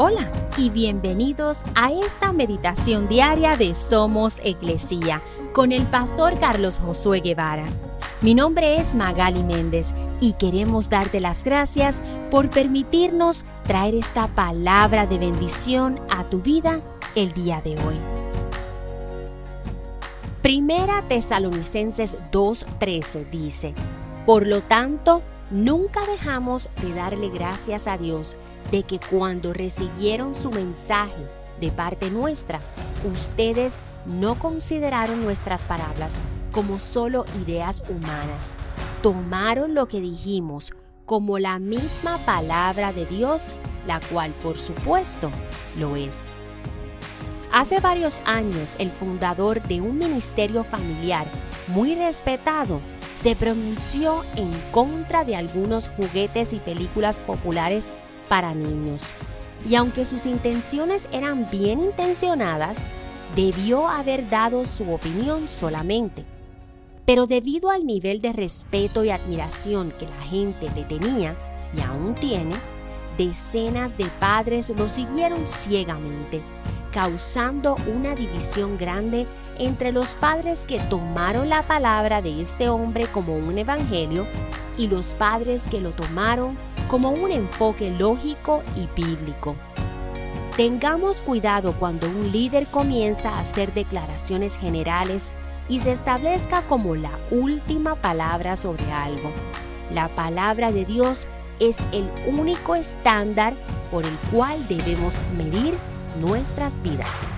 Hola y bienvenidos a esta meditación diaria de Somos Iglesia con el pastor Carlos Josué Guevara. Mi nombre es Magali Méndez y queremos darte las gracias por permitirnos traer esta palabra de bendición a tu vida el día de hoy. Primera Tesalonicenses 2:13 dice, Por lo tanto, nunca dejamos de darle gracias a Dios de que cuando recibieron su mensaje de parte nuestra, ustedes no consideraron nuestras palabras como solo ideas humanas. Tomaron lo que dijimos como la misma palabra de Dios, la cual por supuesto lo es. Hace varios años el fundador de un ministerio familiar muy respetado se pronunció en contra de algunos juguetes y películas populares para niños. Y aunque sus intenciones eran bien intencionadas, debió haber dado su opinión solamente. Pero debido al nivel de respeto y admiración que la gente le tenía y aún tiene, decenas de padres lo siguieron ciegamente, causando una división grande entre los padres que tomaron la palabra de este hombre como un evangelio y los padres que lo tomaron como un enfoque lógico y bíblico. Tengamos cuidado cuando un líder comienza a hacer declaraciones generales y se establezca como la última palabra sobre algo. La palabra de Dios es el único estándar por el cual debemos medir nuestras vidas.